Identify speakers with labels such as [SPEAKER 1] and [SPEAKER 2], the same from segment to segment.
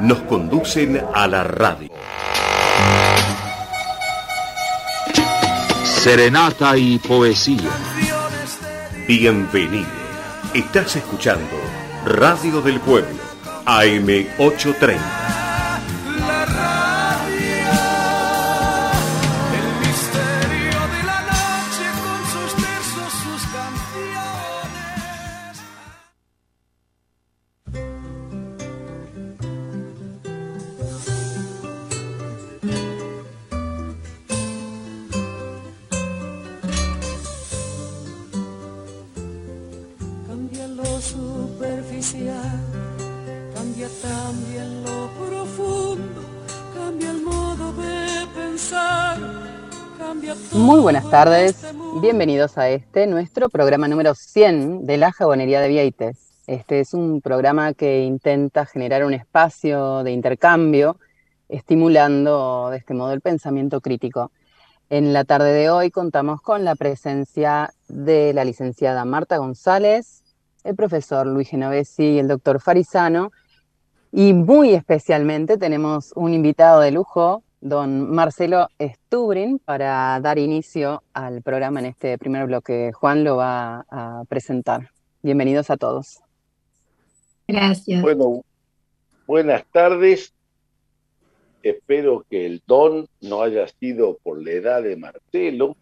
[SPEAKER 1] Nos conducen a la radio.
[SPEAKER 2] Serenata y poesía.
[SPEAKER 1] Bienvenido. Estás escuchando Radio del Pueblo, AM830.
[SPEAKER 3] buenas tardes. Bienvenidos a este, nuestro programa número 100 de la Jabonería de Vieites. Este es un programa que intenta generar un espacio de intercambio, estimulando de este modo el pensamiento crítico. En la tarde de hoy contamos con la presencia de la licenciada Marta González, el profesor Luis Genovesi y el doctor Farisano. Y muy especialmente tenemos un invitado de lujo, don Marcelo Stubrin para dar inicio al programa en este primer bloque. Juan lo va a presentar. Bienvenidos a todos.
[SPEAKER 4] Gracias.
[SPEAKER 5] Bueno, buenas tardes. Espero que el don no haya sido por la edad de Marcelo.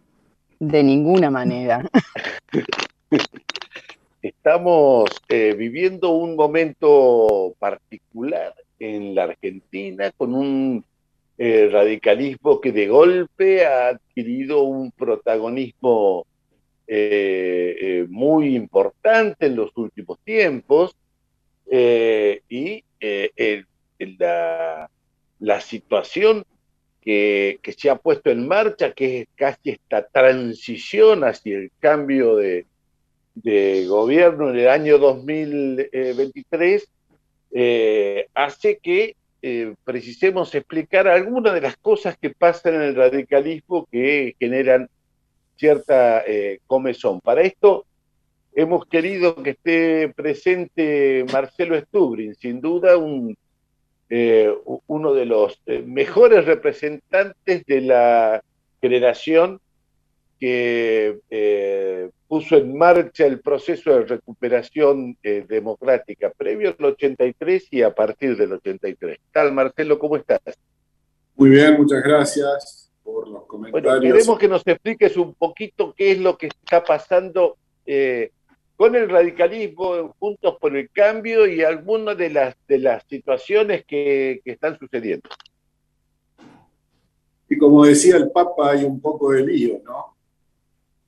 [SPEAKER 3] De ninguna manera.
[SPEAKER 5] Estamos eh, viviendo un momento particular en la Argentina con un el radicalismo que de golpe ha adquirido un protagonismo eh, eh, muy importante en los últimos tiempos eh, y la, situación que, se ha puesto en marcha, que es casi esta transición hacia el cambio de gobierno en el año 2023, hace que eh, precisemos explicar algunas de las cosas que pasan en el radicalismo que generan cierta eh, comezón. Para esto hemos querido que esté presente Marcelo Stubrin, sin duda un, eh, uno de los mejores representantes de la generación que puso en marcha el proceso de recuperación eh, democrática previo al 83 y a partir del 83. Tal, Marcelo, ¿cómo estás?
[SPEAKER 6] Muy bien, muchas gracias por los comentarios. Bueno,
[SPEAKER 5] queremos que nos expliques un poquito qué es lo que está pasando eh, con el radicalismo, juntos por el cambio y algunas de las, de las situaciones que, que están sucediendo.
[SPEAKER 6] Y como decía el Papa, hay un poco de lío, ¿no?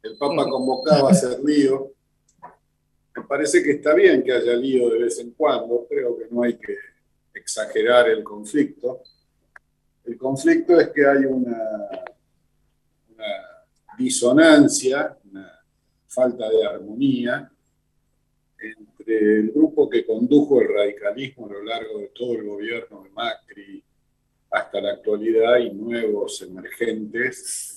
[SPEAKER 6] El Papa convocaba a hacer lío. Me parece que está bien que haya lío de vez en cuando, creo que no hay que exagerar el conflicto. El conflicto es que hay una, disonancia, una falta de armonía entre el grupo que condujo el radicalismo a lo largo de todo el gobierno de Macri hasta la actualidad y nuevos emergentes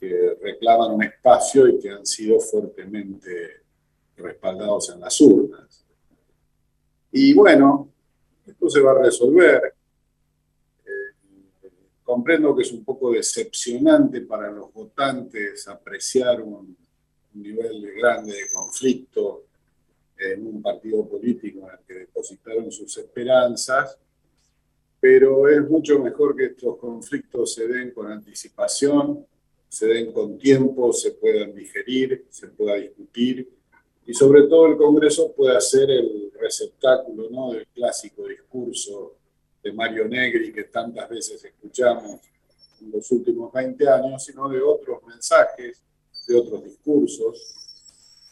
[SPEAKER 6] que reclaman un espacio y que han sido fuertemente respaldados en las urnas. Y bueno, esto se va a resolver. Eh, comprendo que es un poco decepcionante para los votantes apreciar un, un nivel grande de conflicto en un partido político en el que depositaron sus esperanzas, pero es mucho mejor que estos conflictos se den con anticipación se den con tiempo, se puedan digerir, se pueda discutir y sobre todo el Congreso pueda ser el receptáculo ¿no? del clásico discurso de Mario Negri que tantas veces escuchamos en los últimos 20 años, sino de otros mensajes, de otros discursos.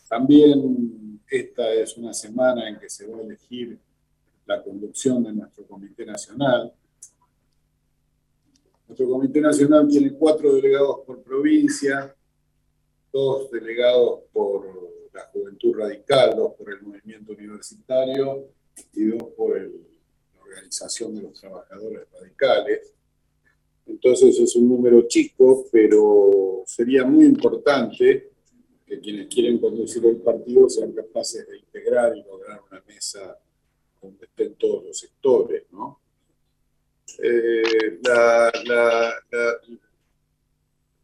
[SPEAKER 6] También esta es una semana en que se va a elegir la conducción de nuestro Comité Nacional. Nuestro Comité Nacional tiene cuatro delegados por provincia, dos delegados por la Juventud Radical, dos por el Movimiento Universitario y dos por la Organización de los Trabajadores Radicales. Entonces es un número chico, pero sería muy importante que quienes quieren conducir el partido sean capaces de integrar y lograr una mesa donde estén todos los sectores, ¿no? Eh,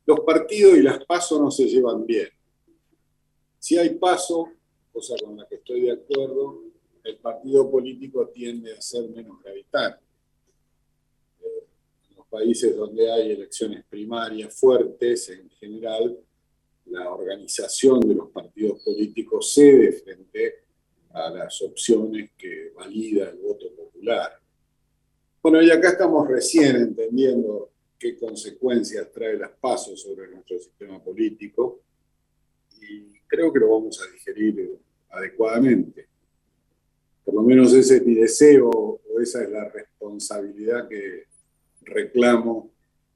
[SPEAKER 6] los partidos y las pasos no se llevan bien. Si hay paso, cosa con la que estoy de acuerdo, el partido político tiende a ser menos gravitante. Eh, en los países donde hay elecciones primarias fuertes, en general, la organización de los partidos políticos cede frente a las opciones que valida el voto popular. Bueno, y acá estamos recién entendiendo qué consecuencias trae las pasos sobre nuestro sistema político y creo que lo vamos a digerir adecuadamente. Por lo menos ese es mi deseo o esa es la responsabilidad que reclamo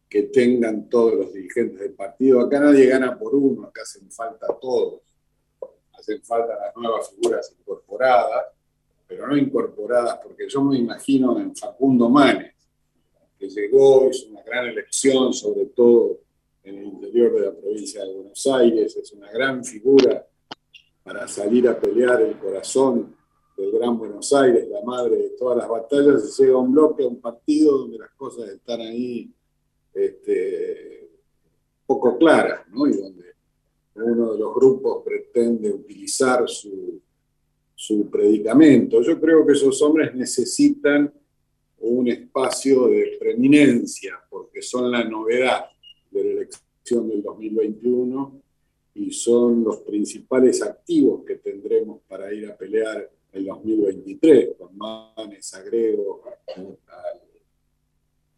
[SPEAKER 6] que tengan todos los dirigentes del partido. Acá nadie gana por uno, acá hacen falta todos. Hacen falta las nuevas figuras incorporadas, pero no incorporadas porque yo me imagino en Facundo Manes, que llegó, hizo una gran elección, sobre todo en el interior de la provincia de Buenos Aires, es una gran figura para salir a pelear el corazón del Gran Buenos Aires, la madre de todas las batallas, y llega a un bloque, a un partido donde las cosas están ahí este, poco claras, ¿no? y donde uno de los grupos pretende utilizar su, su predicamento. Yo creo que esos hombres necesitan un espacio de preeminencia, porque son la novedad de la elección del 2021 y son los principales activos que tendremos para ir a pelear el 2023, con Manes, agrego al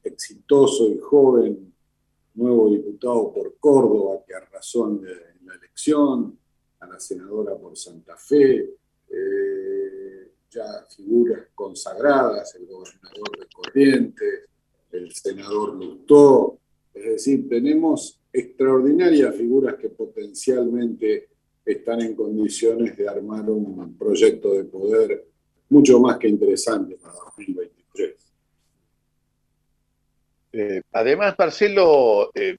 [SPEAKER 6] exitoso y joven nuevo diputado por Córdoba que arrasó en la elección, a la senadora por Santa Fe, eh, ya figuras consagradas, el gobernador de Corrientes, el senador Lutó, es decir, tenemos extraordinarias figuras que potencialmente están en condiciones de armar un proyecto de poder mucho más que interesante para 2023.
[SPEAKER 5] Eh, además, Marcelo, eh,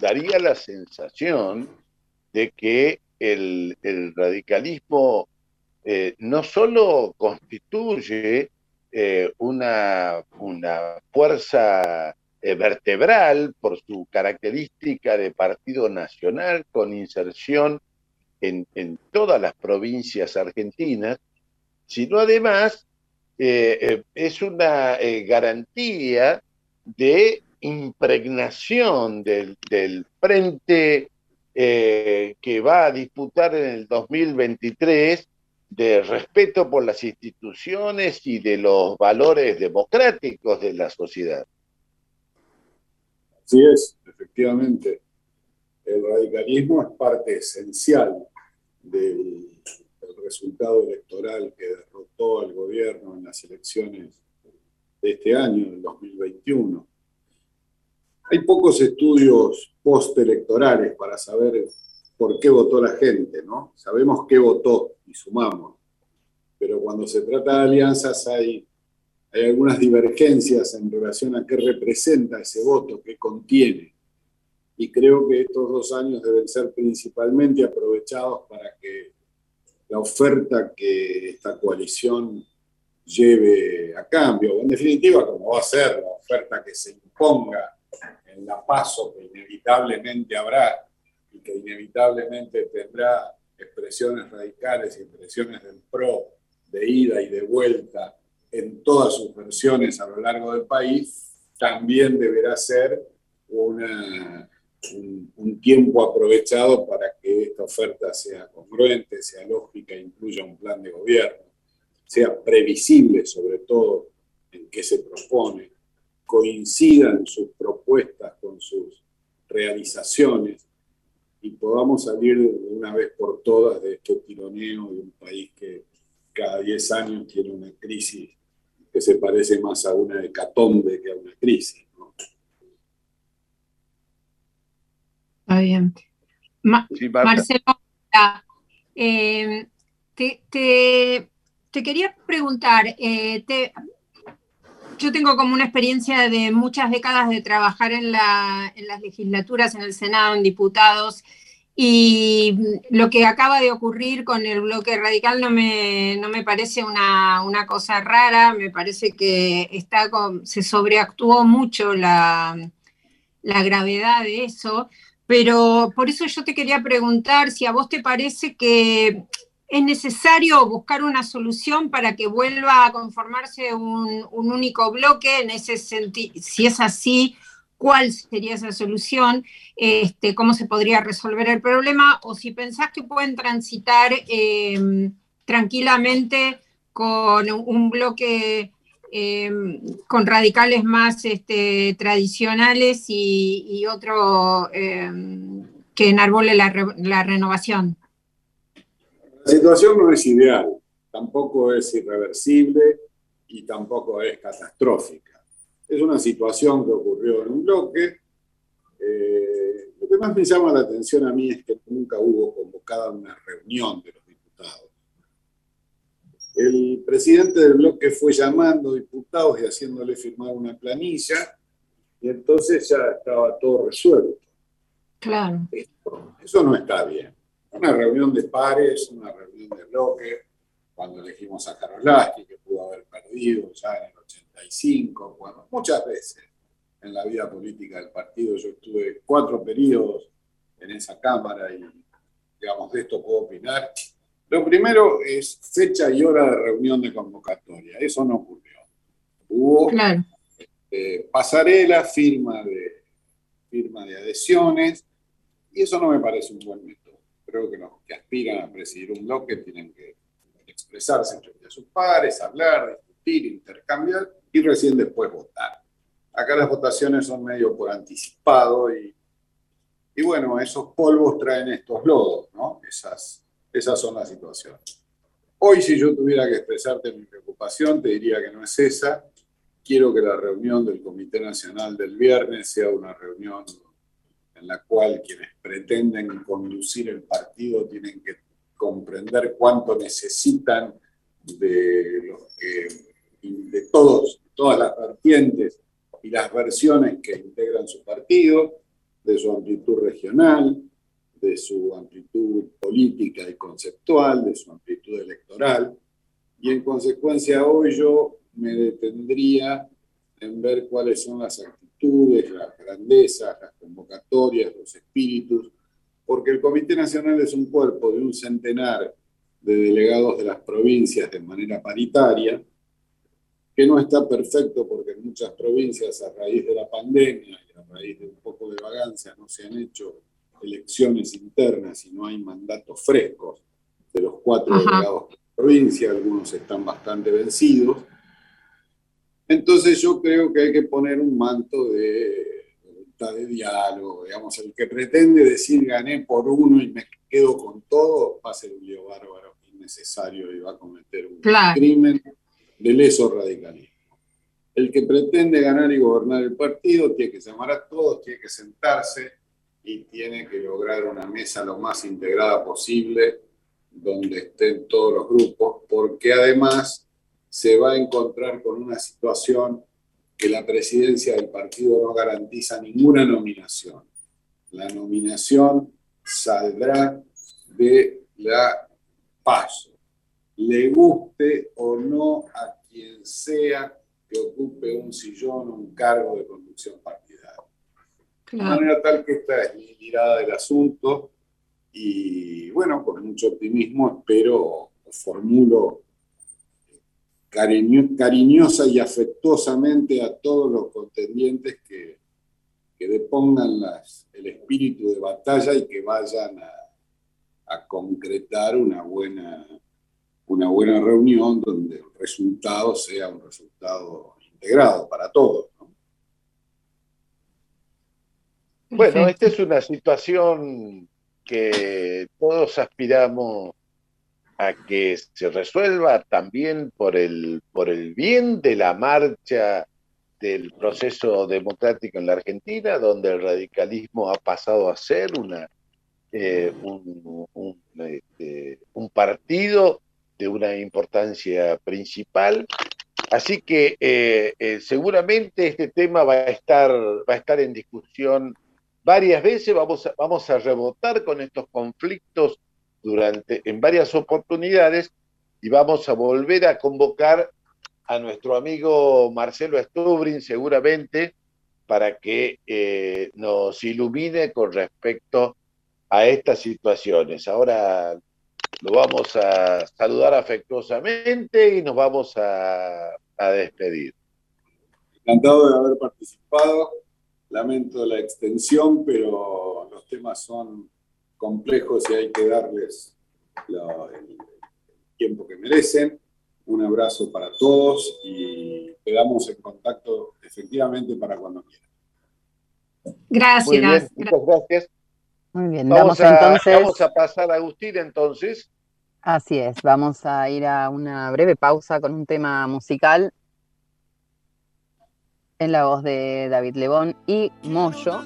[SPEAKER 5] daría la sensación de que el, radicalismo eh, no solo constituye una, una fuerza vertebral por su característica de partido nacional con inserción en, todas las provincias argentinas, sino además es una garantía de impregnación del, frente eh, que va a disputar en el 2023 de respeto por las instituciones y de los valores democráticos de la sociedad.
[SPEAKER 6] Así es, efectivamente. El radicalismo es parte esencial del, del resultado electoral que derrotó al gobierno en las elecciones de este año, del 2021. Hay pocos estudios postelectorales para saber por qué votó la gente, ¿no? Sabemos qué votó y sumamos, pero cuando se trata de alianzas hay, hay algunas divergencias en relación a qué representa ese voto, qué contiene. Y creo que estos dos años deben ser principalmente aprovechados para que la oferta que esta coalición lleve a cambio. En definitiva, como va a ser la oferta que se imponga en la paso que inevitablemente habrá y que inevitablemente tendrá expresiones radicales y expresiones del PRO de ida y de vuelta en todas sus versiones a lo largo del país, también deberá ser un, un, tiempo aprovechado para que esta oferta sea congruente, sea lógica, incluya un plan de gobierno sea previsible sobre todo en qué se propone, coincidan sus propuestas con sus realizaciones y podamos salir de una vez por todas de este tironeo de un país que cada 10 años tiene una crisis que se parece más a una hecatombe que a una crisis.
[SPEAKER 4] Está bien. Marcelo, eh, te, te quería preguntar, eh, yo tengo como una experiencia de muchas décadas de trabajar en, las legislaturas, en el Senado, en diputados, Y lo que acaba de ocurrir con el bloque radical no me, no me parece una, cosa rara, me parece que está se sobreactuó mucho la, la gravedad de eso, pero por eso yo te quería preguntar si a vos te parece que es necesario buscar una solución para que vuelva a conformarse un, único bloque. En ese sentido, si es así, cuál sería esa solución, este, cómo se podría resolver el problema, o si pensás que pueden transitar em, tranquilamente con un bloque em, con radicales más este, tradicionales y, otro em, que enarbole la renovación.
[SPEAKER 6] La situación no es ideal, tampoco es irreversible y tampoco es catastrófica. Es una situación que ocurrió en un bloque. Eh, lo que más me llama la atención a mí es que nunca hubo convocada una reunión de los diputados. El presidente del bloque fue llamando diputados y haciéndole firmar una planilla y entonces ya estaba todo resuelto.
[SPEAKER 4] Claro.
[SPEAKER 6] eso no está bien una reunión de pares, una reunión de bloque, cuando elegimos a Karolaski, que pudo haber perdido ya en el 85, bueno, muchas veces en la vida política del partido. Yo estuve cuatro periodos en esa Cámara y, digamos, de esto puedo opinar. Lo primero es fecha y hora de reunión de convocatoria. Eso no ocurrió. Hubo este, pasarela, firma de, firma de adhesiones, y eso no me parece un buen método creo que los que aspiran a presidir un bloque tienen que expresarse entre sus pares, hablar, discutir, intercambiar y recién después votar. Acá las votaciones son medio por anticipado y, y bueno, esos polvos traen estos lodos, ¿no? Esas, esas son las situaciones. Hoy si yo tuviera que expresarte mi preocupación, te diría que no es esa. Quiero que la reunión del Comité Nacional del viernes sea una reunión en la cual quienes pretenden conducir el partido tienen que comprender cuánto necesitan de, de todos, todas las vertientes y las versiones que integran su partido, de su amplitud regional, de su amplitud política y conceptual, de su amplitud electoral. Y en consecuencia hoy yo me detendría en ver cuáles son las actividades las grandezas, las convocatorias, los espíritus, porque el Comité Nacional es un cuerpo de un centenar de delegados de las provincias de manera paritaria, que no está perfecto porque en muchas provincias a raíz de la pandemia y a raíz de un poco de vagancia no se han hecho elecciones internas y no hay mandatos frescos de los cuatro delegados de la provincia, algunos están bastante vencidos, entonces yo creo que hay que poner un manto de voluntad de diálogo, digamos, el que pretende decir gané por uno y me quedo con todo, va a ser un lío bárbaro, innecesario y va a cometer un crimen de leso radicalismo. El que pretende ganar y gobernar el partido tiene que llamar a todos, tiene que sentarse y tiene que lograr una mesa lo más integrada posible donde estén todos los grupos, porque además se va a encontrar con una situación que la presidencia del partido no garantiza ninguna nominación. La nominación saldrá de la paso, le guste o no a quien sea que ocupe un sillón o un cargo de conducción partidaria. De manera tal que esta es mi mirada del asunto y bueno, con mucho optimismo espero, formulo cariñosa y afectuosamente a todos los contendientes que, que depongan las, el espíritu de batalla y que vayan a, concretar una buena, una buena reunión donde el resultado sea un resultado integrado para todos.
[SPEAKER 5] Bueno, esta es una situación que todos aspiramos a que se resuelva también por el, por el bien de la marcha del proceso democrático en la Argentina, donde el radicalismo ha pasado a ser una, eh, este, un, partido de una importancia principal. Así que eh, eh, seguramente este tema va a estar, va a estar en discusión varias veces, vamos vamos a rebotar con estos conflictos durante, en varias oportunidades y vamos a volver a convocar a nuestro amigo Marcelo Stubrin seguramente para que eh, nos ilumine con respecto a estas situaciones. Ahora lo vamos a saludar afectuosamente y nos vamos a, a despedir.
[SPEAKER 6] Encantado de haber participado. Lamento la extensión, pero los temas son complejos y hay que darles el tiempo que merecen. Un abrazo para todos y quedamos en contacto efectivamente para cuando quieran.
[SPEAKER 4] Gracias.
[SPEAKER 5] muchas gracias.
[SPEAKER 3] Muy bien,
[SPEAKER 5] Vamos, a,
[SPEAKER 3] entonces.
[SPEAKER 5] vamos a pasar a Agustín entonces.
[SPEAKER 3] Así es, vamos a ir a una breve pausa con un tema musical en la voz de David Lebón y Moyo,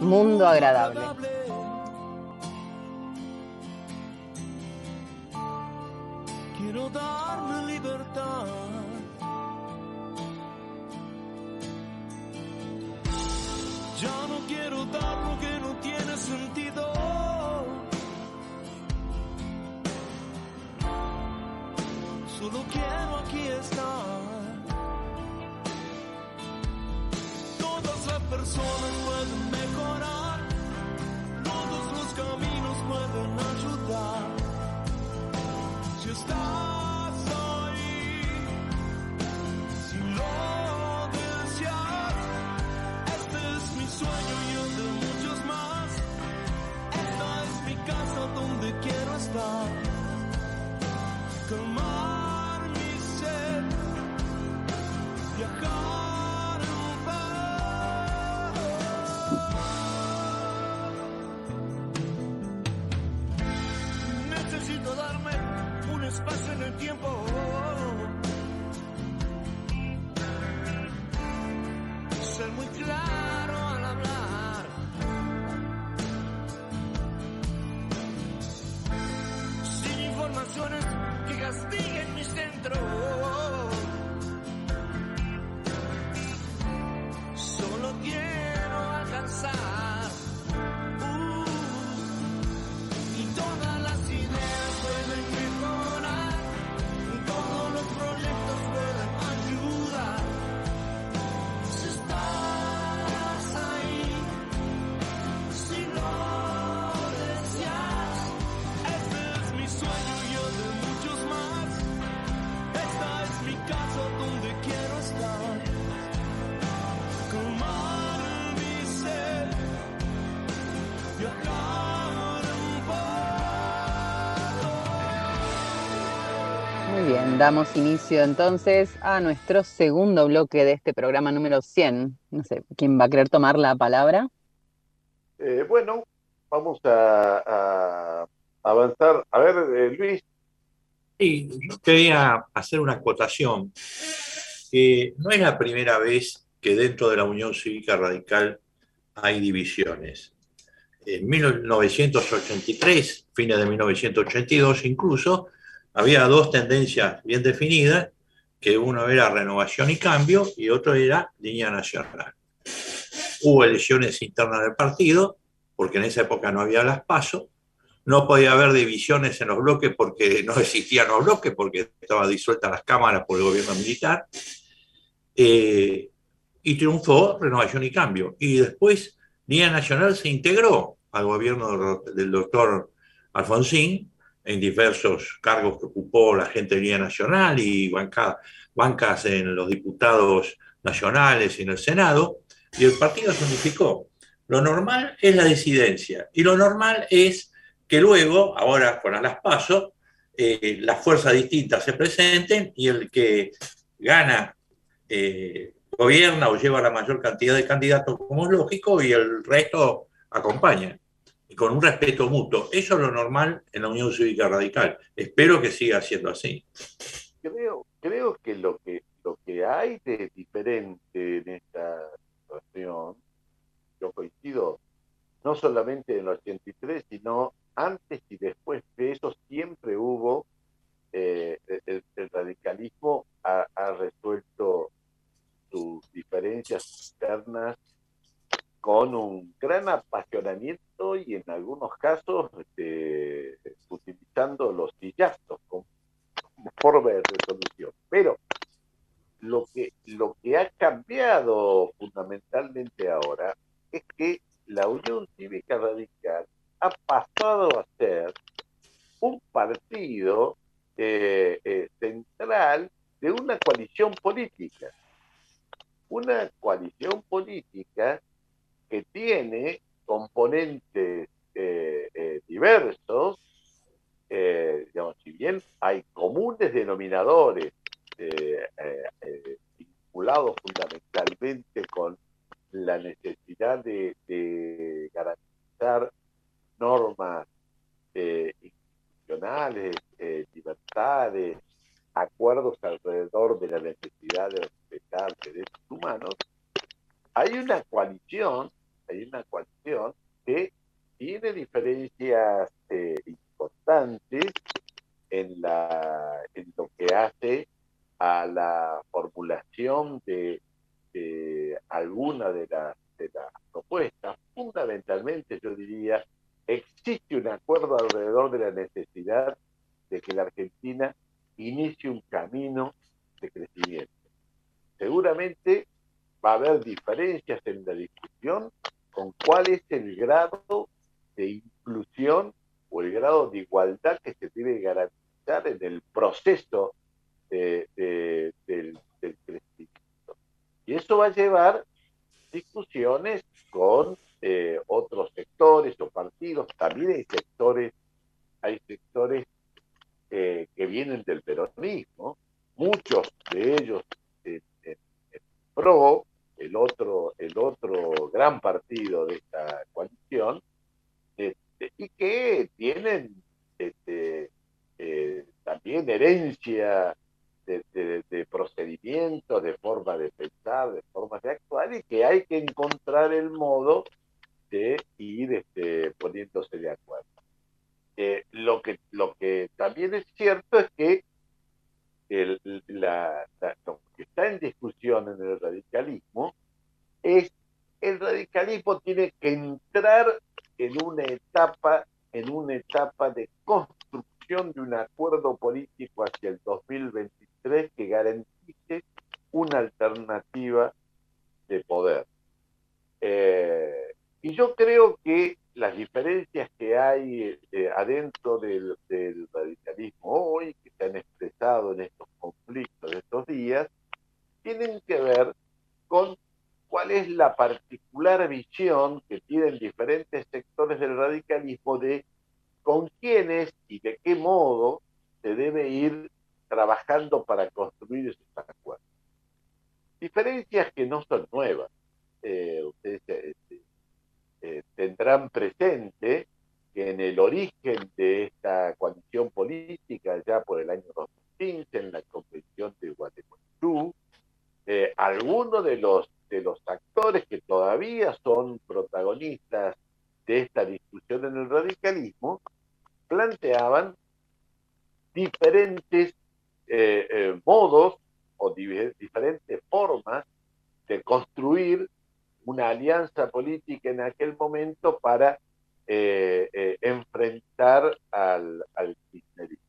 [SPEAKER 3] Mundo Agradable.
[SPEAKER 7] Quiero darme libertad. Ya no quiero dar lo que no tiene sentido. Solo quiero aquí estar. Donde quiero estar. Calmar mi sed, viajar. Necesito darme un espacio en el tiempo. Ser muy claro
[SPEAKER 3] damos inicio entonces a nuestro segundo bloque de este programa número 100. No sé, ¿quién va a querer tomar la palabra?
[SPEAKER 5] Eh, bueno, vamos a, a avanzar. A ver, eh, Luis,
[SPEAKER 8] Sí, yo quería hacer una acotación. que no es la primera vez que dentro de la Unión Cívica Radical hay divisiones. En 1983, fines de 1982 incluso, había dos tendencias bien definidas, que uno era renovación y cambio y otro era línea nacional. Hubo elecciones internas del partido, porque en esa época no había las PASO, no podía haber divisiones en los bloques porque no existían los bloques, porque estaban disueltas las cámaras por el gobierno militar. Eh, y triunfó Renovación y Cambio. Y después Línea Nacional se integró al gobierno del doctor Alfonsín en diversos cargos que ocupó la gente de Línea Nacional y banca, bancas en los diputados nacionales y en el Senado, y el partido se unificó. Lo normal es la disidencia y lo normal es que luego, ahora con las pasos, eh, las fuerzas distintas se presenten y el que gana eh, gobierna o lleva la mayor cantidad de candidatos como es lógico y el resto acompaña, con un respeto mutuo. Eso es lo normal en la Unión Cívica Radical. Espero que siga siendo así.
[SPEAKER 5] creo, creo que lo que lo que hay de diferente en esta situación, yo coincido, no solamente en el 83, sino antes y después de eso siempre hubo, eh, el, radicalismo ha, ha, resuelto sus diferencias internas con un gran apasionamiento y en algunos casos este, utilizando los sillazos como, forma de resolución. Pero lo que, lo que ha cambiado fundamentalmente ahora es que la Unión Cívica Radical ha pasado a ser un partido eh, eh, central de una coalición política. Una coalición política que tiene componentes eh, diversos, digamos, si bien hay comunes denominadores vinculados fundamentalmente con la necesidad de, de garantizar normas eh, institucionales, eh, libertades, acuerdos alrededor de la necesidad de respetar derechos humanos, hay una coalición, hay una coalición que tiene diferencias eh, importantes en, la, en lo que hace a la formulación de, de alguna de las, de las propuestas, fundamentalmente yo diría existe un acuerdo alrededor de la necesidad de que la Argentina inicie un camino de crecimiento. Seguramente va a haber diferencias en la discusión con cuál es el grado de inclusión o el grado de igualdad que se debe garantizar en el proceso de, de, del, crecimiento. Y eso va a llevar discusiones con eh, otros sectores o partidos, también hay sectores, hay sectores eh, que vienen del peronismo, muchos de ellos en, en PRO, el otro, el otro gran partido de esta coalición, este, y que tienen este, eh, también herencia de, de, de, procedimientos, de forma de pensar, de formas de actuar, y que hay que encontrar el modo de ir este, poniéndose de acuerdo. Eh, lo, que, lo que también es cierto es que que está en discusión en el radicalismo es el radicalismo tiene que entrar en una etapa en una etapa de construcción de un acuerdo político hacia el 2023 que garantice una alternativa de poder. Eh, y yo creo que las diferencias que hay eh, adentro del, del, radicalismo hoy, que se han expresado en estos conflictos de estos días, tienen que ver con cuál es la particular visión que tienen diferentes sectores del radicalismo de con quiénes y de qué modo se debe ir trabajando para construir esos acuerdos. Diferencias que no son nuevas. Eh, ustedes este, eh, tendrán presente que en el origen de esta coalición política, ya por el año 2015, en la convención de Guatemala, eh, algunos de los, de los actores que todavía son protagonistas de esta discusión en el radicalismo, planteaban diferentes eh, eh, modos o diferentes formas de construir una alianza política en aquel momento para eh, eh, enfrentar al, al kirchnerismo.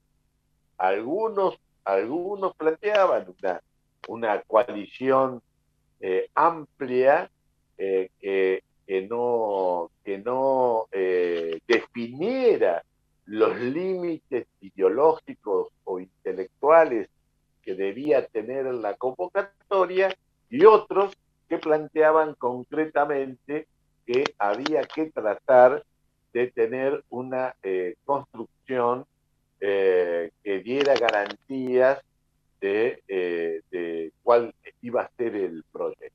[SPEAKER 5] Algunos, algunos planteaban una, una coalición eh, amplia que, no, que no definiera los límites ideológicos o intelectuales que debía tener la convocatoria y otros que planteaban concretamente que había que tratar de tener una eh, construcción eh, que diera garantías de, eh, de, cuál iba a ser el proyecto.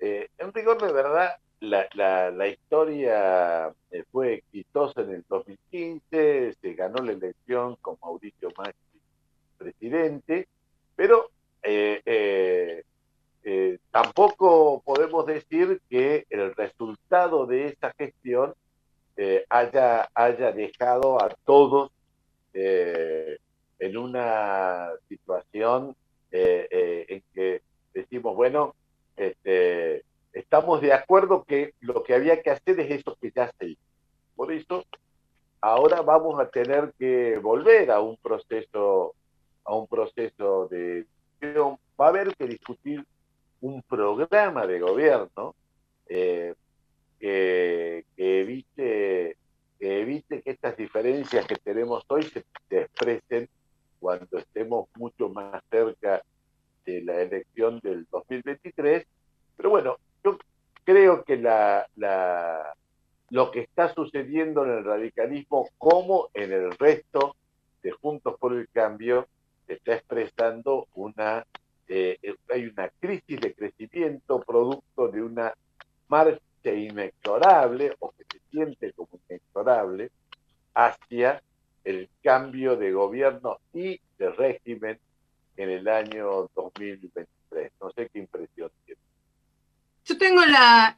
[SPEAKER 5] En rigor de verdad, la, historia fue exitosa en el 2015, se ganó la elección con Mauricio Macri presidente, pero tampoco podemos decir que el resultado de esa gestión eh, haya, haya dejado a todos eh, en una situación eh, eh, en que decimos, bueno, este, estamos de acuerdo que lo que había que hacer es eso que ya se hizo. Por eso, ahora vamos a tener que volver a un proceso, a un proceso de va a haber que discutir un programa de gobierno eh, que, evite, que estas diferencias que tenemos hoy se, expresen cuando estemos mucho más cerca de la elección del 2023. Pero bueno, yo creo que lo que está sucediendo en el radicalismo, como en el resto de Juntos por el Cambio, está expresando una, eh, hay una crisis de crecimiento producto de una marcha inexorable o que se siente como inexorable hacia el cambio de gobierno y de régimen en el año 2023. No sé qué impresión tiene.
[SPEAKER 4] Yo tengo la,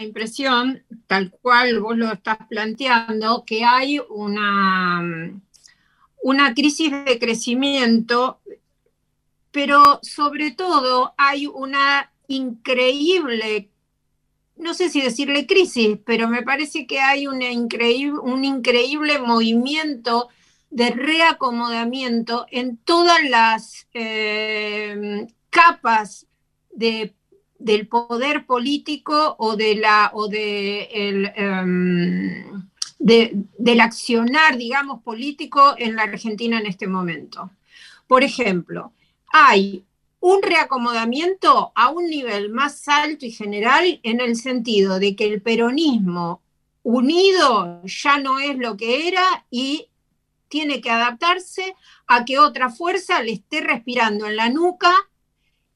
[SPEAKER 4] impresión, tal cual vos lo estás planteando, que hay una, una crisis de crecimiento, pero sobre todo hay una increíble no sé si decirle crisis, pero me parece que hay increíble, un increíble movimiento de reacomodamiento en todas las eh, capas de, del poder político o, de la, o de el, em, del accionar, digamos, político en la Argentina en este momento. Por ejemplo, hay un reacomodamiento a un nivel más alto y general en el sentido de que el peronismo unido ya no es lo que era y tiene que adaptarse a que otra fuerza le esté respirando en la nuca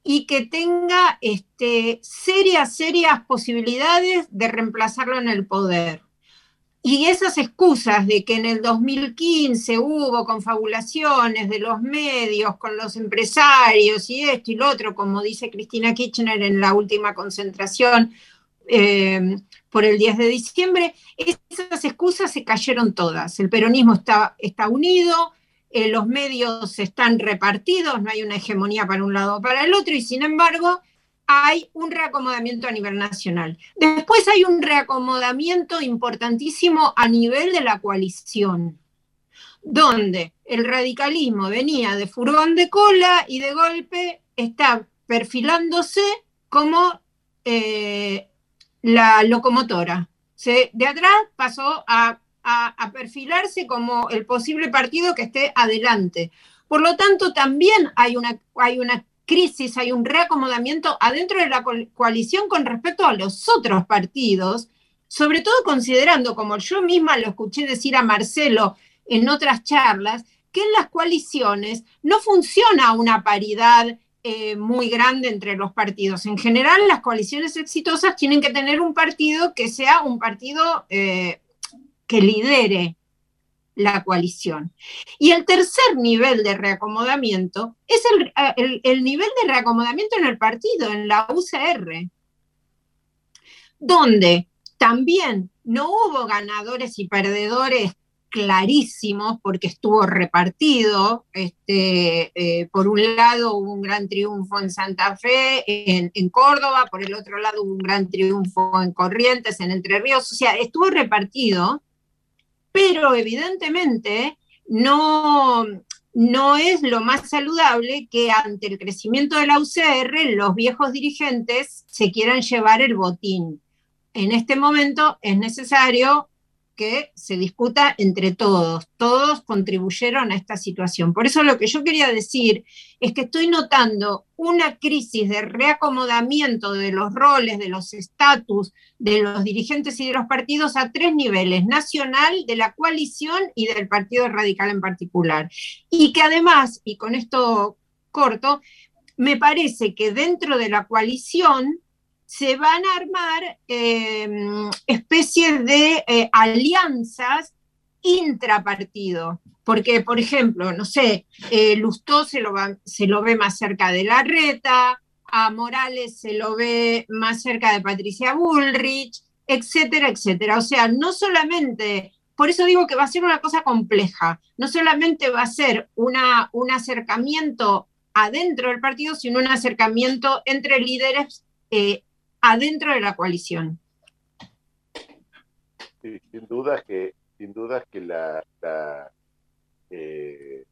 [SPEAKER 4] y que tenga este, serias, serias posibilidades de reemplazarlo en el poder. Y esas excusas de que en el 2015 hubo confabulaciones de los medios con los empresarios y esto y lo otro, como dice Cristina Kirchner en la última concentración eh, por el 10 de diciembre, esas excusas se cayeron todas. El peronismo está, está unido, eh, los medios están repartidos, no hay una hegemonía para un lado o para el otro, y sin embargo hay un reacomodamiento a nivel nacional. Después hay un reacomodamiento importantísimo a nivel de la coalición, donde el radicalismo venía de furgón de cola y de golpe está perfilándose como eh, la locomotora. de atrás pasó a, perfilarse como el posible partido que esté adelante. Por lo tanto, también hay una, hay una crisis, hay un reacomodamiento adentro de la coalición con respecto a los otros partidos, sobre todo considerando, como yo misma lo escuché decir a Marcelo en otras charlas, que en las coaliciones no funciona una paridad eh, muy grande entre los partidos. En general, las coaliciones exitosas tienen que tener un partido que sea un partido eh, que lidere la coalición. Y el tercer nivel de reacomodamiento es eh, el, nivel de reacomodamiento en el partido, en la UCR, donde también no hubo ganadores y perdedores clarísimos porque estuvo repartido. Este, eh, por un lado hubo un gran triunfo en Santa Fe, en, en, Córdoba, por el otro lado hubo un gran triunfo en Corrientes, en Entre Ríos, o sea, estuvo repartido pero evidentemente no, no es lo más saludable que ante el crecimiento de la UCR los viejos dirigentes se quieran llevar el botín. En este momento es necesario que se discuta entre todos. Todos contribuyeron a esta situación. Por eso lo que yo quería decir es que estoy notando una crisis de reacomodamiento de los roles, de los estatus de los dirigentes y de los partidos a tres niveles, nacional, de la coalición y del Partido Radical en particular. Y que además, y con esto corto, me parece que dentro de la coalición se van a armar em, especies de eh, alianzas intrapartido. Porque, por ejemplo, no sé, eh, Lustó se lo, se lo ve más cerca de la reta, a Morales se lo ve más cerca de Patricia Bullrich, etcétera, etcétera. O sea, no solamente, por eso digo que va a ser una cosa compleja, no solamente va a ser una, un acercamiento adentro del partido, sino un acercamiento entre líderes eh, adentro de la coalición.
[SPEAKER 5] Sin duda que, sin duda que la, eh,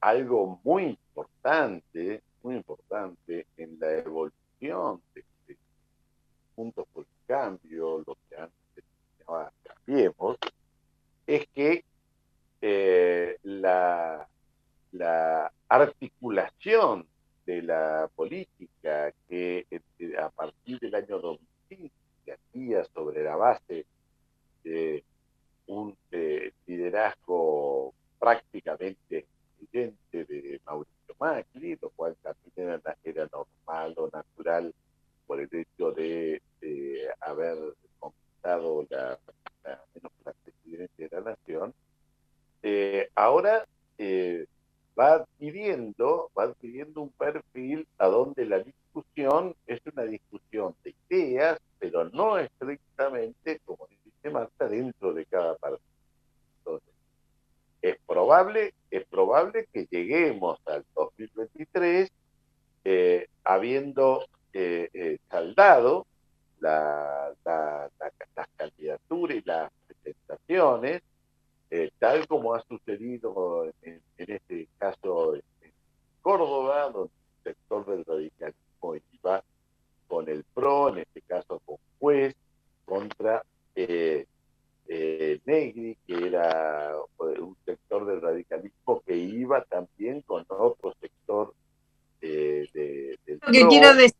[SPEAKER 5] algo muy importante, muy importante en la evolución de, de Juntos por el Cambio, lo que antes se llamaba es que eh, la, la articulación de la política que eh, a partir del año 2005 se hacía sobre la base
[SPEAKER 4] quiero decir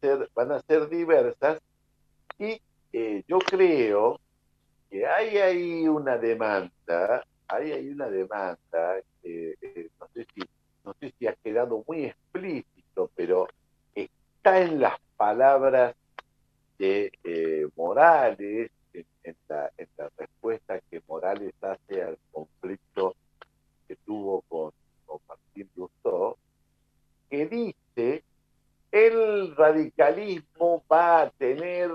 [SPEAKER 5] ser van a ser diversas. Y eh, yo creo que hay ahí una demanda hay ahí una demanda eh, eh, no sé si no sé si ha quedado muy explícito pero está en las palabras de Morales en, la, en la respuesta que Morales hace al conflicto que tuvo con, con Martín Lustó que dice el radicalismo va a tener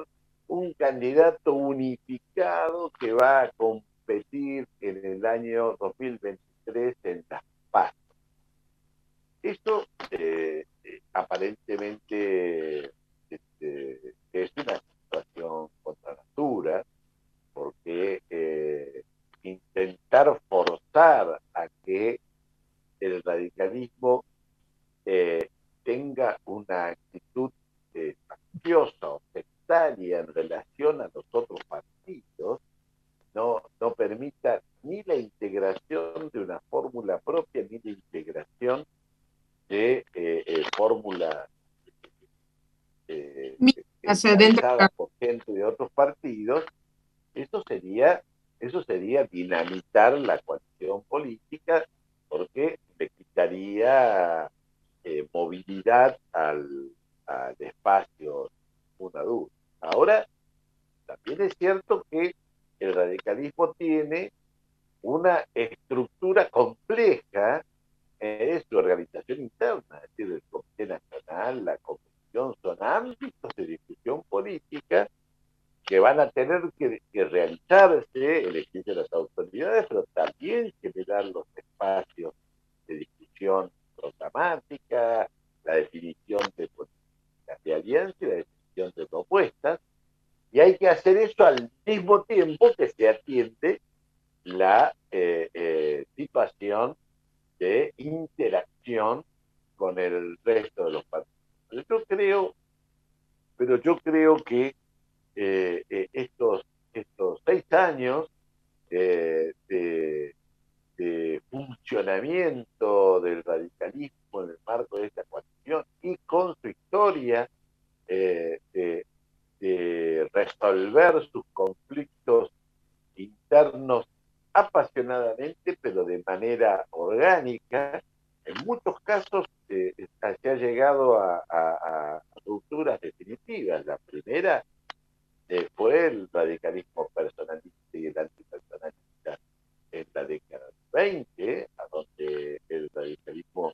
[SPEAKER 5] un candidato unificado que va a competir en el año 2023 en las PAS. Eso eh, eh, aparentemente este, es una situación contra natura, porque eh, intentar forzar a que el radicalismo tenga una actitud eh, facciosa o sectaria en relación a los otros partidos, no, no permita ni la integración de una fórmula propia, ni la integración de eh, eh, fórmulas eh,
[SPEAKER 4] sea, dentro-
[SPEAKER 5] por gente de otros partidos, eso sería, eso sería dinamitar la coalición política porque le quitaría eh, movilidad al, al espacio una duda. Ahora, también es cierto que el radicalismo tiene una estructura compleja en su organización interna, es decir, el Comité Nacional, la Comisión, son ámbitos de discusión política que van a tener que, que realizarse, elegir las autoridades, pero también generar los espacios de discusión programática, la definición de políticas de alianza y la definición de propuestas, y hay que hacer eso al mismo tiempo que se atiende la eh, eh, situación de interacción con el resto de los partidos. Yo creo, pero yo creo que eh, estos, estos seis años de, de funcionamiento del radicalismo en el marco de esta coalición y con su historia eh, de, resolver sus conflictos internos apasionadamente, pero de manera orgánica, en muchos casos se, se ha llegado a, a- rupturas definitivas. La primera eh, fue el radicalismo personalista y el antipersonalista en la década 20, a donde el radicalismo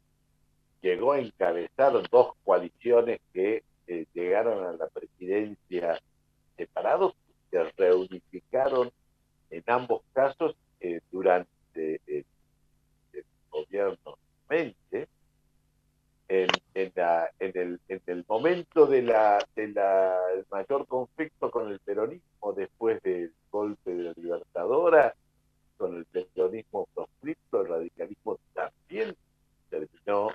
[SPEAKER 5] llegó a encabezar dos coaliciones que eh, llegaron a la presidencia separados, se reunificaron en ambos casos eh, durante el, el gobierno 20. En, en, la- en el, en el momento de la, de la mayor conflicto con el peronismo después del golpe de la Libertadora, con el peronismo proscripto, el radicalismo también terminó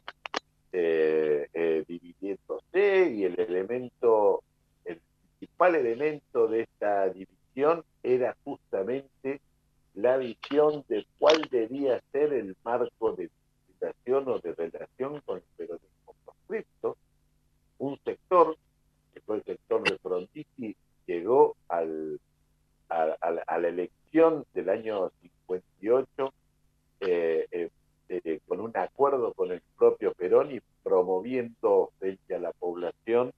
[SPEAKER 5] eh, eh, dividiéndose y el elemento, el principal elemento de esta división era justamente la visión de cuál debía ser el marco de vinculación o de relación con el peronismo proscripto. Un sector, que fue el sector de Frondizi, llegó al, a, a la- a la elección del año 58 eh, eh, eh, con un acuerdo con el propio Perón y promoviendo frente a la población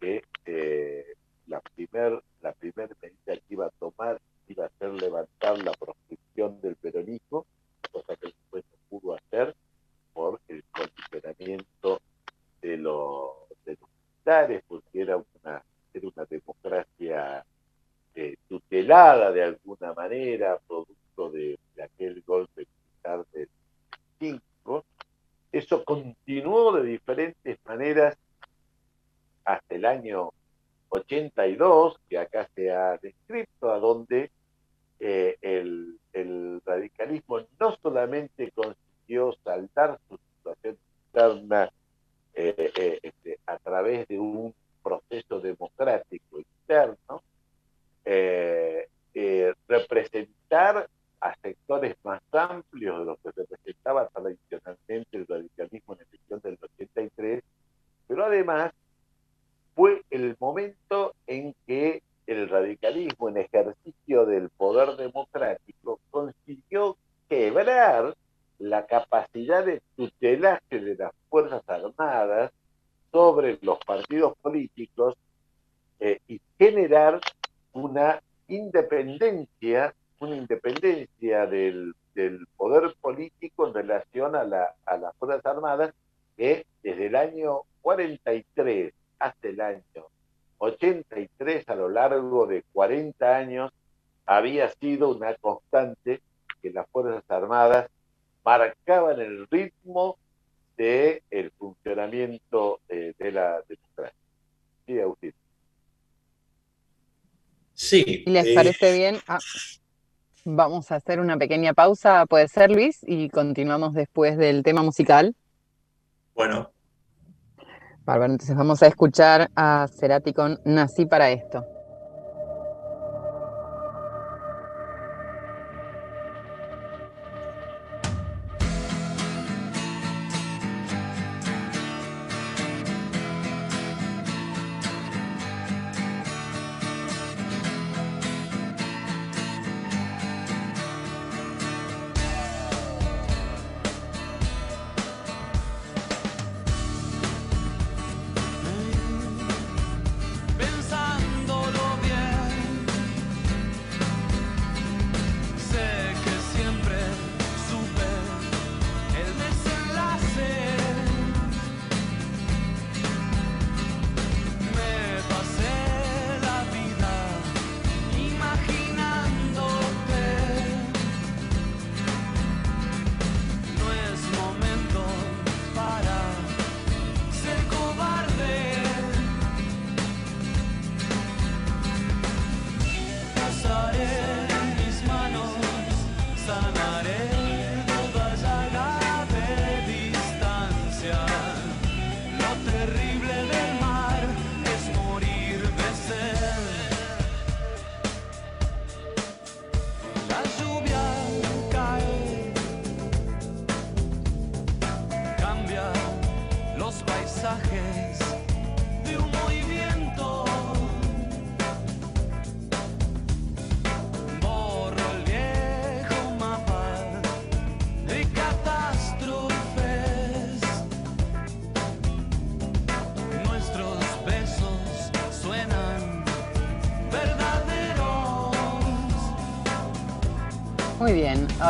[SPEAKER 5] que eh, la primer, la primer medida que iba a tomar iba a ser levantar la proscripción del peronismo, cosa que después no pudo hacer por el condicionamiento de, los de los militares, porque era una, era una democracia eh, tutelada de alguna manera, producto de, de aquel golpe militar del 5. Eso continuó de diferentes maneras hasta el año 82, que acá se ha descrito, a donde eh, el, el radicalismo no solamente consiguió saldar su situación interna eh, eh, este, a través de un proceso democrático interno, eh, eh, representar a sectores más amplios de los que representaba tradicionalmente el radicalismo en la elección del 83, pero además fue el momento en que el radicalismo en ejercicio del poder democrático consiguió quebrar la capacidad de tutelaje de las Fuerzas Armadas sobre los partidos políticos eh, y generar una independencia, una independencia del, del poder político en relación a, la, a las Fuerzas Armadas que desde el año 43 hasta el año 83, a lo largo de 40 años, había sido una constante que las Fuerzas Armadas marcaban el ritmo del el funcionamiento eh, de la democracia. Sí, Agustín.
[SPEAKER 8] Sí.
[SPEAKER 7] ¿Y les
[SPEAKER 8] eh,
[SPEAKER 7] parece bien? Ah, vamos a hacer una pequeña pausa, puede ser, Luis, y continuamos después del tema musical.
[SPEAKER 8] Bueno,
[SPEAKER 7] Bárbaro, entonces vamos a escuchar a Cerati con Nací para esto.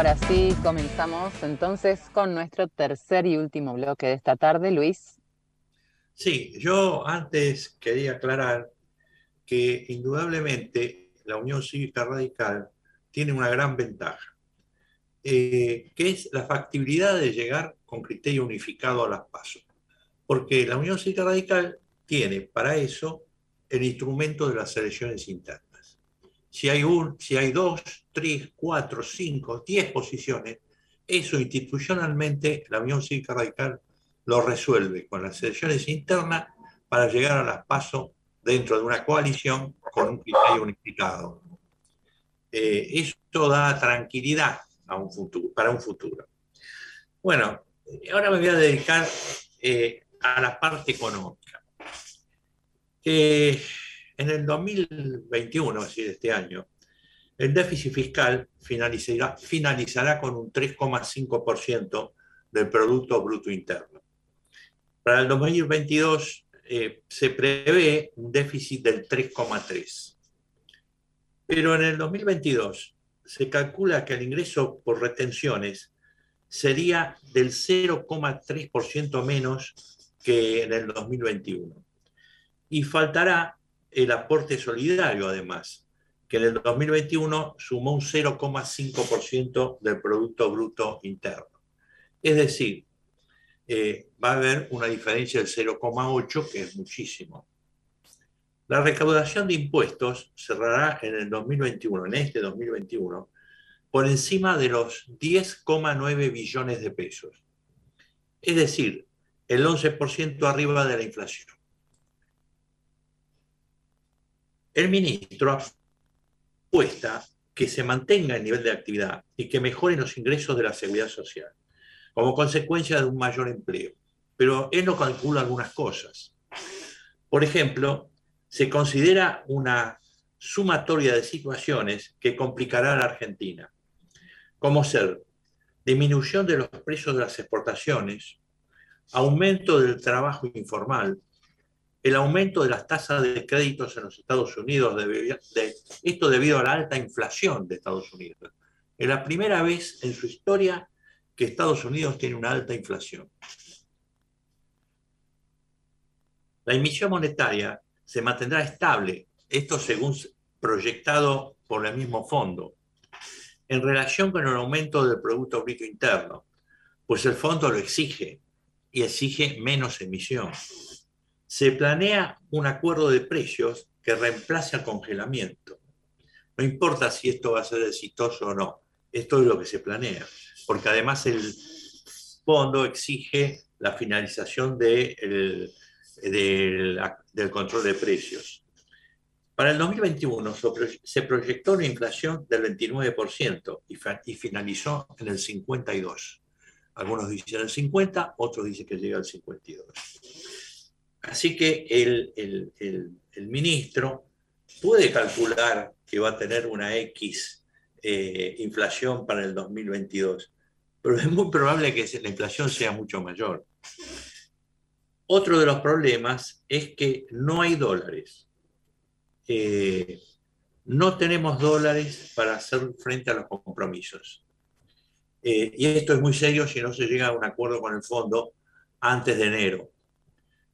[SPEAKER 3] Ahora sí comenzamos entonces con nuestro tercer y último bloque de esta tarde, Luis.
[SPEAKER 8] Sí, yo antes quería aclarar que indudablemente la Unión Cívica Radical tiene una gran ventaja, eh, que es la factibilidad de llegar con criterio unificado a las pasos. Porque la Unión Cívica Radical tiene para eso el instrumento de las elecciones internas. Si hay, un, si hay dos, tres, cuatro, cinco, diez posiciones, eso institucionalmente la Unión Cívica Radical lo resuelve con las elecciones internas para llegar a las pasos dentro de una coalición con un criterio unificado. Eh, esto da tranquilidad para un futuro. Bueno, ahora me voy a dedicar eh, a la parte económica. En el 2021, es decir, este año, el déficit fiscal finalizará, finalizará con un 3,5% del Producto Bruto Interno. Para el 2022 eh, se prevé un déficit del 3,3. Pero en el 2022 se calcula que el ingreso por retenciones sería del 0,3% menos que en el 2021. Y faltará el aporte solidario, además, que en el 2021 sumó un 0,5% del Producto Bruto Interno. Es decir, eh, va a haber una diferencia del 0,8, que es muchísimo. La recaudación de impuestos cerrará en el 2021, en este 2021, por encima de los 10,9 billones de pesos. Es decir, el 11% arriba de la inflación. El ministro apuesta que se mantenga el nivel de actividad y que mejoren los ingresos de la seguridad social como consecuencia de un mayor empleo. Pero él no calcula algunas cosas. Por ejemplo, se considera una sumatoria de situaciones que complicará a la Argentina, como ser disminución de los precios de las exportaciones, aumento del trabajo informal, el aumento de las tasas de créditos en los Estados Unidos, esto debido a la alta inflación de Estados Unidos. Es la primera vez en su historia que Estados Unidos tiene una alta inflación. La emisión monetaria se mantendrá estable, esto según proyectado por el mismo fondo, en relación con el aumento del Producto Bruto Interno, pues el fondo lo exige y exige menos emisión. Se planea un acuerdo de precios que reemplace al congelamiento. No importa si esto va a ser exitoso o no, esto es lo que se planea porque además el fondo exige la finalización de del control de precios. Para el 2021 se proyectó una inflación del 29% y, finalizó en el 52%. Algunos dicen el 50, otros dicen que llega al 52. Así que el, ministro puede calcular que va a tener una X eh, inflación para el 2022, pero es muy probable que la inflación sea mucho mayor. Otro de los problemas es que no hay dólares. Eh, no tenemos dólares para hacer frente a los compromisos. Eh, y esto es muy serio si no se llega a un acuerdo con el fondo antes de enero.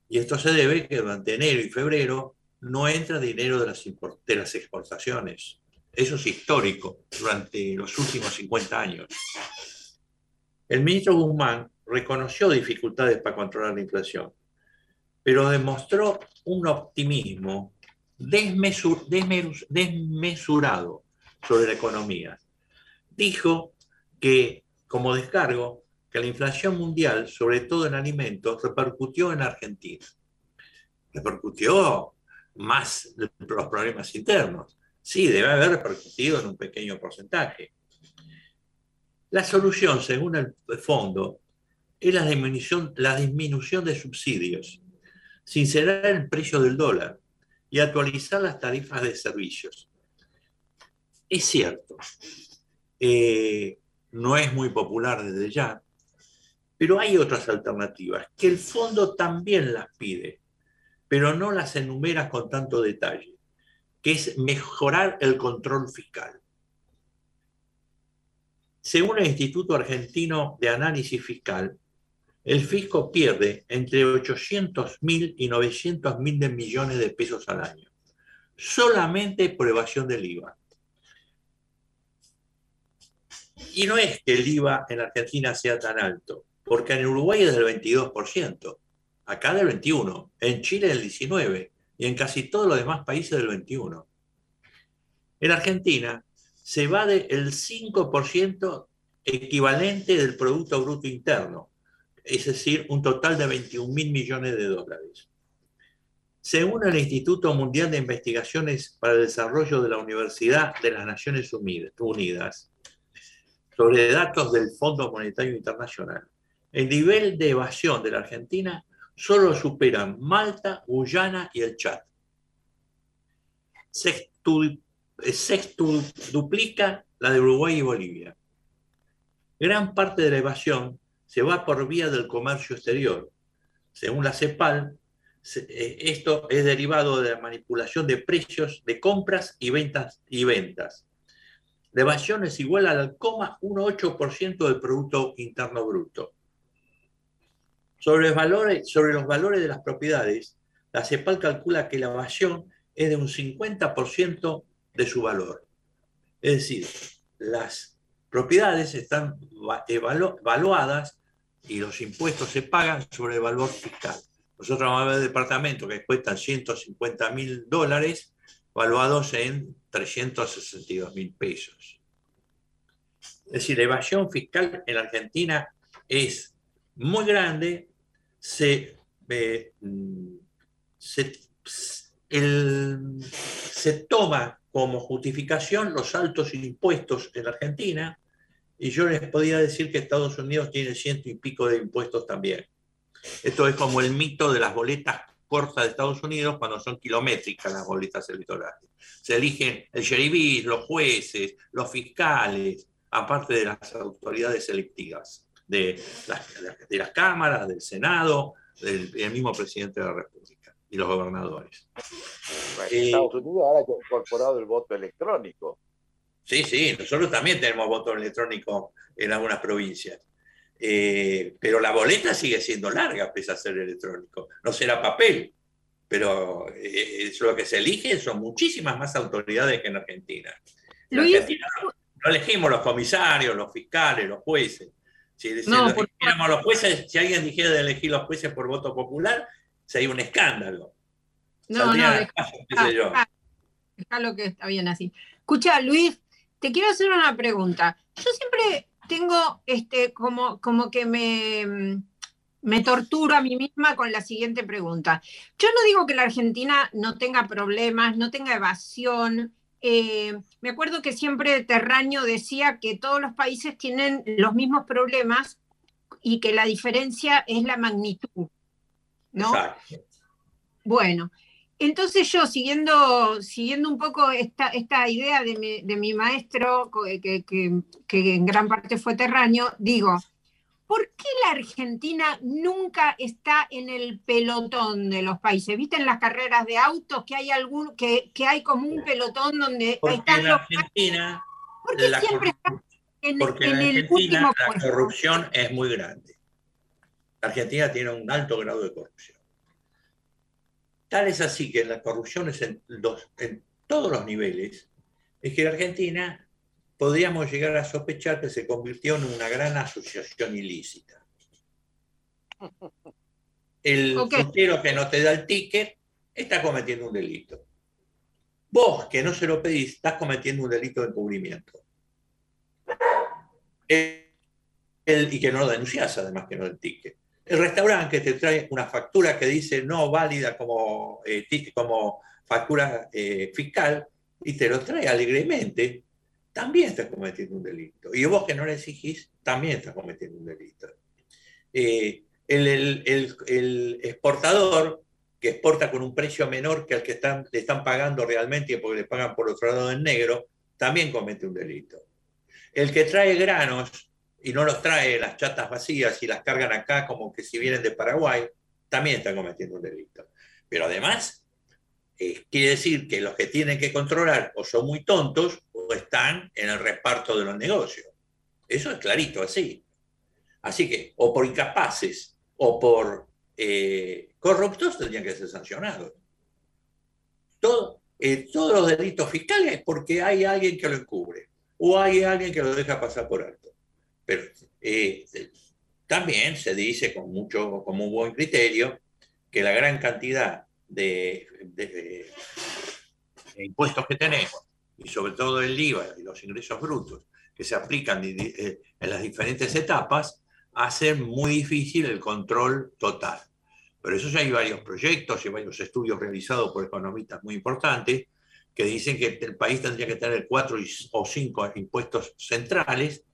[SPEAKER 8] Y esto se debe que durante enero y febrero no entra dinero de las, de las exportaciones. Eso es histórico durante los últimos 50 años. El ministro Guzmán reconoció dificultades para controlar la inflación, pero demostró un optimismo desmesurado sobre la economía. Dijo que, como descargo, que la inflación mundial, sobre todo en alimentos, repercutió en Argentina. Repercutió más los problemas internos. Sí, debe haber repercutido en un pequeño porcentaje, la solución, según el fondo, es la disminución, la disminución de subsidios, sincerar el precio del dólar y actualizar las tarifas de servicios. Es cierto, eh, no es muy popular desde ya, pero hay otras alternativas que el fondo también las pide, pero no las enumera con tanto detalle, que es mejorar el control fiscal. Según el Instituto Argentino de Análisis Fiscal, el fisco pierde entre 800 mil y 900 mil de millones de pesos al año, solamente por evasión del IVA. Y no es que el IVA en Argentina sea tan alto, porque en Uruguay es del 22%, acá del 21%, en Chile del 19% y en casi todos los demás países del 21%. En Argentina se evade el 5% equivalente del Producto Bruto Interno, es decir, un total de 21 mil millones de dólares. Según el Instituto Mundial de Investigaciones para el Desarrollo de la Universidad de las Naciones Unidas, sobre datos del Fondo Monetario Internacional, el nivel de evasión de la Argentina solo superan Malta, Guyana y el Chad. Se, duplica la de Uruguay y Bolivia. Gran parte de la evasión se va por vía del comercio exterior. Según la CEPAL, eh, esto es derivado de la manipulación de precios de compras y ventas, y ventas la evasión es igual al 0,18% del Producto Interno Bruto. Sobre los, valores, de las propiedades, la CEPAL calcula que la evasión es de un 50% de su valor. Es decir, las propiedades están evaluadas y los impuestos se pagan sobre el valor fiscal. Nosotros vamos a ver departamentos que cuestan 150 mil dólares valuados en 362 mil pesos. Es decir, la evasión fiscal en Argentina es muy grande, se, eh, se, se toma como justificación los altos impuestos en Argentina, y yo les podía decir que Estados Unidos tiene ciento y pico de impuestos también. Esto es como el mito de las boletas corta de Estados Unidos cuando son kilométricas las boletas electorales. Se eligen el sheriff, los jueces, los fiscales, aparte de las autoridades selectivas, de las, de las cámaras, del Senado, del, mismo presidente de la República y los gobernadores.
[SPEAKER 5] Eh, Estados Unidos ahora ha incorporado el voto electrónico.
[SPEAKER 8] Sí, sí, nosotros también tenemos voto electrónico en algunas provincias. Eh, pero la boleta sigue siendo larga, pese a ser electrónico. No será papel, pero eh, es lo que se elige son muchísimas más autoridades que en Argentina. En Argentina no, elegimos los comisarios, los fiscales, los jueces. Si, no, los jueces, si alguien dijera de elegir los jueces por voto popular, sería un escándalo.
[SPEAKER 4] No, no, deja, lo que está bien así. Escucha, Luis, te quiero hacer una pregunta. Yo siempre tengo este, como, como que me, me torturo a mí misma con la siguiente pregunta. Yo no digo que la Argentina no tenga problemas, no tenga evasión. Eh, me acuerdo que siempre Terraño decía que todos los países tienen los mismos problemas y que la diferencia es la magnitud. ¿No? Bueno, entonces yo, siguiendo, siguiendo un poco esta, esta idea de mi, maestro, que, en gran parte fue terráneo, digo, ¿por qué la Argentina nunca está en el pelotón de los países? ¿Viste en las carreras de autos que hay algún, que, hay como un pelotón donde
[SPEAKER 8] porque están la Argentina, ¿Por qué siempre está en, el último La corrupción es muy grande. La Argentina tiene un alto grado de corrupción. Tal es así que la corrupción es en, en todos los niveles, es que la Argentina podríamos llegar a sospechar que se convirtió en una gran asociación ilícita. El okay. que no te da el ticket está cometiendo un delito. Vos, que no se lo pedís, estás cometiendo un delito de encubrimiento. y que no lo denunciás, además que no el ticket. El restaurante que te trae una factura que dice no válida como, eh, como factura eh, fiscal y te lo trae alegremente, también estás cometiendo un delito. Y vos que no le exigís, también estás cometiendo un delito. Eh, el, exportador que exporta con un precio menor que al que están, le están pagando realmente porque le pagan por otro lado en negro, también comete un delito. El que trae granos y no los trae las chatas vacías y las cargan acá como que si vienen de Paraguay, también está cometiendo un delito. Pero además, eh, quiere decir que los que tienen que controlar o son muy tontos están en el reparto de los negocios. Eso es clarito, así. Así que, o por incapaces o por eh, corruptos tendrían que ser sancionados. Todo, eh, todos los delitos fiscales es porque hay alguien que lo encubre o hay alguien que lo deja pasar por alto. Pero eh, también se dice con mucho, con un buen criterio, que la gran cantidad de impuestos que tenemos, y sobre todo el IVA y los ingresos brutos, que se aplican en las diferentes etapas, hacen muy difícil el control total. Pero eso ya hay varios proyectos y varios estudios realizados por economistas muy importantes que dicen que el país tendría que tener cuatro o cinco impuestos centrales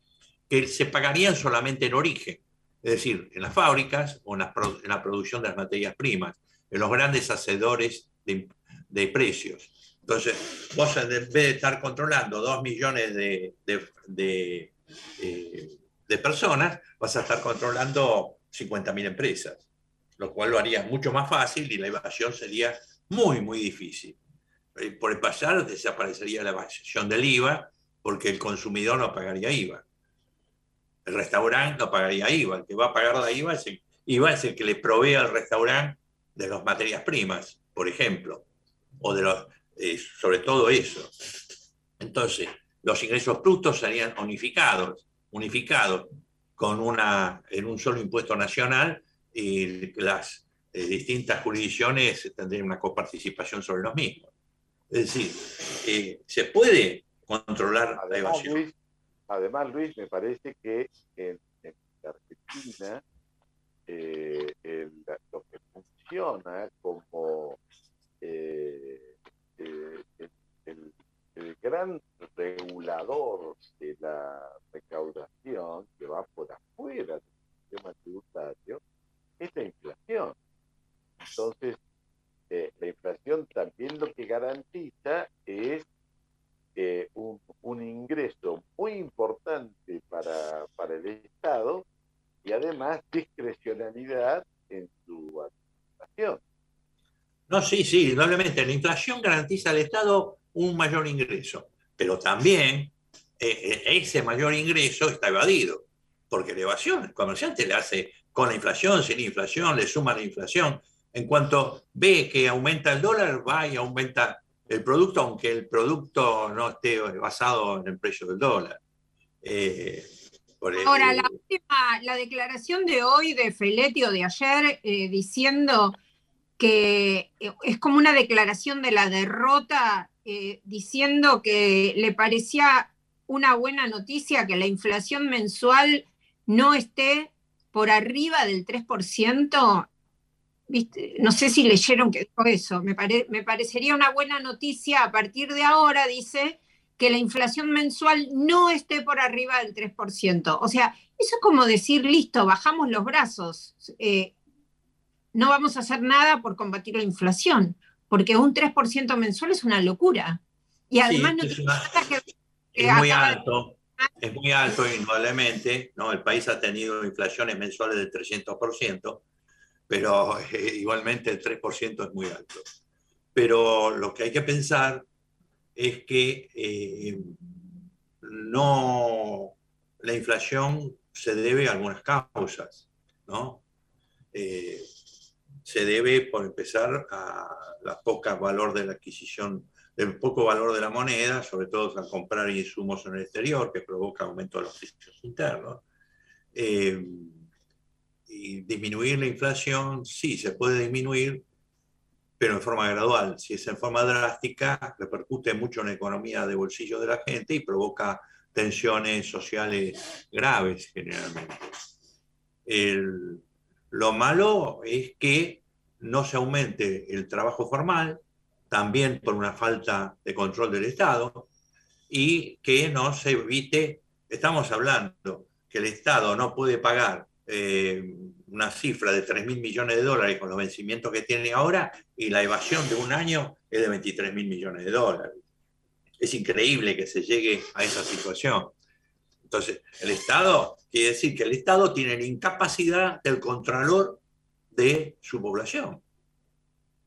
[SPEAKER 8] que se pagarían solamente en origen, es decir, en las fábricas o en la, producción de las materias primas, en los grandes hacedores de, precios. Entonces, vos en vez de estar controlando dos millones de, de eh, personas, vas a estar controlando 50.000 empresas, lo cual lo haría mucho más fácil y la evasión sería muy, muy difícil. Eh, por el pasar desaparecería la evasión del IVA porque el consumidor no pagaría IVA. El restaurante no pagaría IVA. El que va a pagar la IVA es el, IVA es el que le provee al restaurante de las materias primas, por ejemplo, o de los, eh, sobre todo eso. Entonces, los ingresos brutos serían unificados unificado con una, en un solo impuesto nacional y las eh, distintas jurisdicciones tendrían una coparticipación sobre los mismos. Es decir, eh, se puede controlar
[SPEAKER 5] además,
[SPEAKER 8] la evasión.
[SPEAKER 5] Luis, además, Luis, me parece que en, Argentina eh, lo que funciona como el, el gran regulador de la recaudación que va por afuera del sistema tributario es la inflación. Entonces, eh, la inflación también lo que garantiza es eh, un, ingreso muy importante para, para el Estado y además discrecionalidad en su administración.
[SPEAKER 8] No, sí, sí, indudablemente. La inflación garantiza al Estado un mayor ingreso, pero también eh, eh, ese mayor ingreso está evadido, porque la evasión, el comerciante le hace con la inflación, sin inflación, le suma la inflación. En cuanto ve que aumenta el dólar, va y aumenta el producto, aunque el producto no esté basado en el precio del dólar.
[SPEAKER 4] Eh, Ahora, la última, la declaración de hoy de Feletti o de ayer diciendo que es como una declaración de la derrota eh, diciendo que le parecía una buena noticia que la inflación mensual no esté por arriba del 3%. ¿Viste? No sé si leyeron que dijo eso. Me, me parecería una buena noticia a partir de ahora, dice, que la inflación mensual no esté por arriba del 3%. O sea, eso es como decir, listo, bajamos los brazos. Eh, no vamos a hacer nada por combatir la inflación porque un 3% mensual es una locura. Y además no
[SPEAKER 8] es, es muy alto, es muy alto indudablemente, ¿no? El país ha tenido inflaciones mensuales del 300%, pero eh, igualmente el 3% es muy alto. Pero lo que hay que pensar es que eh, no la inflación se debe a algunas causas, ¿no? Eh, se debe, por empezar, a la poca valor de la adquisición, el poco valor de la moneda, sobre todo al comprar insumos en el exterior, que provoca aumento de los precios internos. Eh, y disminuir la inflación, sí, se puede disminuir, pero en forma gradual. Si es en forma drástica, repercute mucho en la economía de bolsillo de la gente y provoca tensiones sociales graves generalmente. El, lo malo es que no se aumente el trabajo formal, también por una falta de control del Estado, y que no se evite, estamos hablando que el Estado no puede pagar eh, una cifra de 3 mil millones de dólares con los vencimientos que tiene ahora y la evasión de un año es de 23 mil millones de dólares. Es increíble que se llegue a esa situación. Entonces, el Estado, quiere decir que el Estado tiene la incapacidad del contralor de su población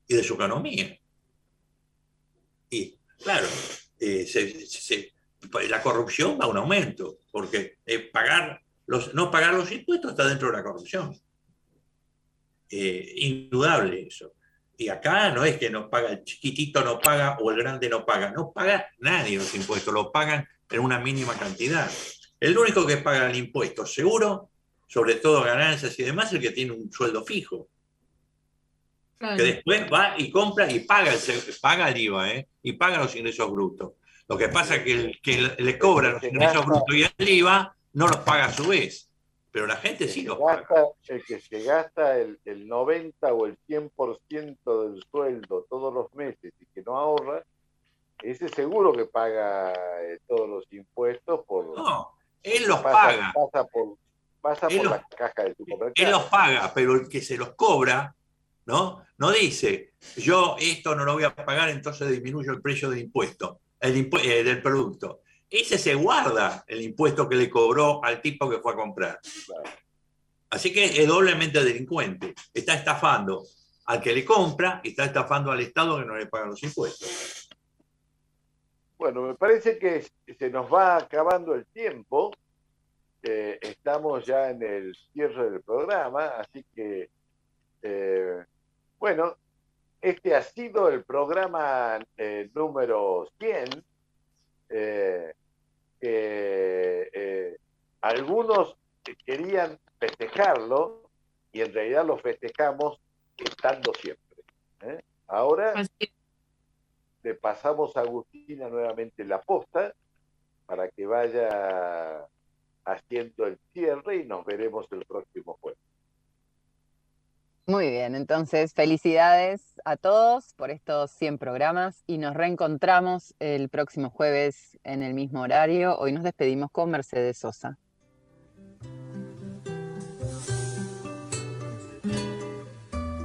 [SPEAKER 8] y de su economía. Y claro, eh, la corrupción va a un aumento, porque eh, pagar los, no pagar los impuestos está dentro de la corrupción. Eh, indudable eso. Y acá no es que nos paga el chiquitito no paga o el grande no paga, no paga nadie los impuestos, lo pagan en una mínima cantidad. El único que paga el impuesto seguro, sobre todo ganancias y demás, es el que tiene un sueldo fijo. Que después va y compra y paga el, paga el IVA ¿eh? y paga los ingresos brutos. Lo que pasa es que el que le cobra los ingresos brutos y el IVA no los paga a su vez. Pero la gente sí los paga.
[SPEAKER 5] El que se gasta el, 90 o el 100% del sueldo todos los meses y que no ahorra, ese seguro que paga eh, todos los impuestos por...
[SPEAKER 8] No, él los paga.
[SPEAKER 5] Pasa por, pasa por la caja de supermercado.
[SPEAKER 8] Él los paga, pero el que se los cobra, ¿no? No dice, yo esto no lo voy a pagar, entonces disminuyo el precio del impuesto, el eh, del producto. Ese se guarda el impuesto que le cobró al tipo que fue a comprar. Así que es doblemente delincuente. Está estafando al que le compra y está estafando al Estado que no le paga los impuestos.
[SPEAKER 5] Bueno, me parece que se nos va acabando el tiempo. estamos ya en el cierre del programa, así que, eh, bueno, este ha sido el programa eh, número 100 eh, algunos querían festejarlo y en realidad lo festejamos estando siempre. Ahora le pasamos a Agustina nuevamente la posta para que vaya haciendo el cierre y nos veremos el próximo jueves.
[SPEAKER 3] Muy bien, entonces felicidades a todos por estos 100 programas y nos reencontramos el próximo jueves en el mismo horario. Hoy nos despedimos con Mercedes Sosa.